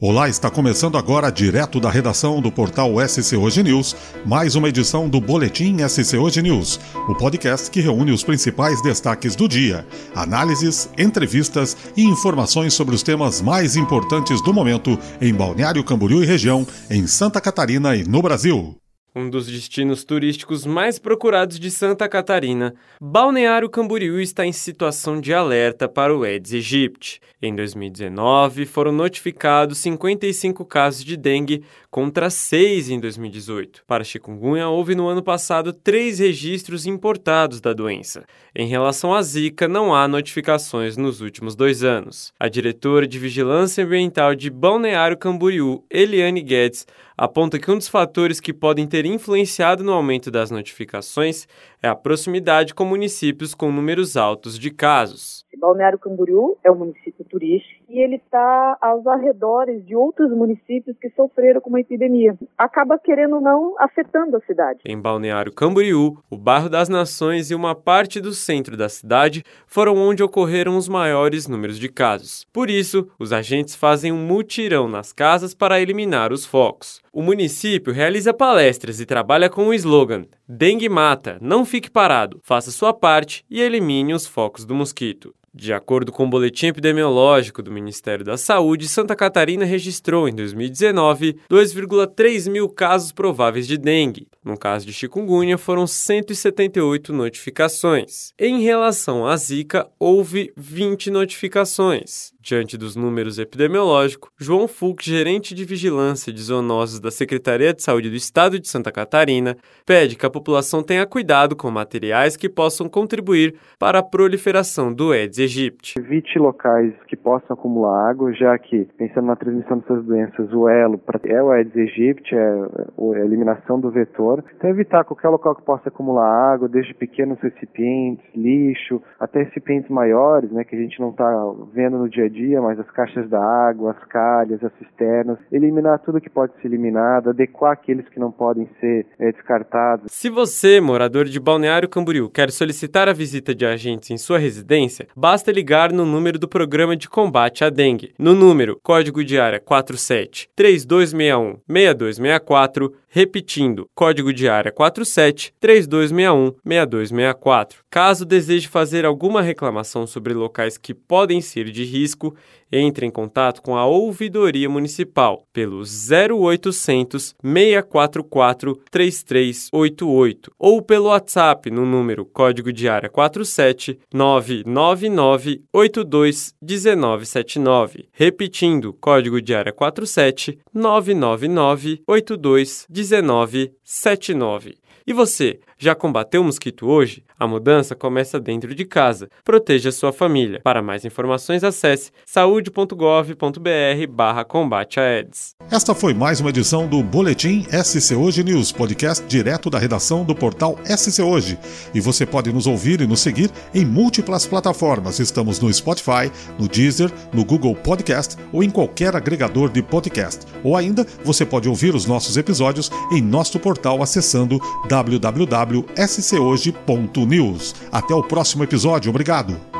Olá, está começando agora, direto da redação do portal SC Hoje News, mais uma edição do Boletim SC Hoje News, o podcast que reúne os principais destaques do dia, análises, entrevistas e informações sobre os temas mais importantes do momento em Balneário Camboriú e região, em Santa Catarina e no Brasil um dos destinos turísticos mais procurados de Santa Catarina, Balneário Camboriú está em situação de alerta para o Aedes aegypti. Em 2019, foram notificados 55 casos de dengue contra 6 em 2018. Para chikungunya, houve no ano passado três registros importados da doença. Em relação à Zika, não há notificações nos últimos dois anos. A diretora de Vigilância Ambiental de Balneário Camboriú, Eliane Guedes, aponta que um dos fatores que podem ter influenciado no aumento das notificações é a proximidade com municípios com números altos de casos. Balneário Camboriú é um município turístico e ele está aos arredores de outros municípios que sofreram com uma epidemia. Acaba, querendo ou não, afetando a cidade. Em Balneário Camboriú, o bairro das Nações e uma parte do centro da cidade foram onde ocorreram os maiores números de casos. Por isso, os agentes fazem um mutirão nas casas para eliminar os focos. O município realiza palestras e trabalha com o slogan Dengue mata, não fique parado, faça sua parte e elimine os focos do mosquito. De acordo com o boletim epidemiológico do Ministério da Saúde, Santa Catarina registrou em 2019 2,3 mil casos prováveis de dengue. No caso de chikungunya, foram 178 notificações. Em relação à Zika, houve 20 notificações. Diante dos números epidemiológicos, João Fux, gerente de vigilância de zoonoses da Secretaria de Saúde do Estado de Santa Catarina, pede que a população tenha cuidado com materiais que possam contribuir para a proliferação do Aedes aegypti. Evite locais que possam acumular água, já que, pensando na transmissão dessas doenças, o elo é o Aedes aegypti, é a eliminação do vetor. Então, evitar qualquer local que possa acumular água, desde pequenos recipientes, lixo, até recipientes maiores, né, que a gente não está vendo no dia a dia dia, mas as caixas da água, as calhas, as cisternas, eliminar tudo que pode ser eliminado, adequar aqueles que não podem ser é, descartados. Se você, morador de Balneário Camboriú, quer solicitar a visita de agentes em sua residência, basta ligar no número do Programa de Combate à Dengue, no número código de área 47 3261 6264, repetindo, código de área 47 3261 6264. Caso deseje fazer alguma reclamação sobre locais que podem ser de risco, entre em contato com a Ouvidoria Municipal pelo 0800 644 3388 ou pelo WhatsApp no número código de área 47 999 82 1979. Repetindo, código de área 47 999 82 1979. 1979. E você, já combateu o mosquito hoje? A mudança começa dentro de casa. Proteja sua família. Para mais informações, acesse saúde.gov.br barra combate a Aedes. Esta foi mais uma edição do Boletim SC Hoje News, podcast direto da redação do portal SC Hoje. E você pode nos ouvir e nos seguir em múltiplas plataformas. Estamos no Spotify, no Deezer, no Google Podcast ou em qualquer agregador de podcast. Ou ainda, você pode ouvir os nossos episódios em nosso portal acessando www.scohoje.news. Até o próximo episódio. Obrigado.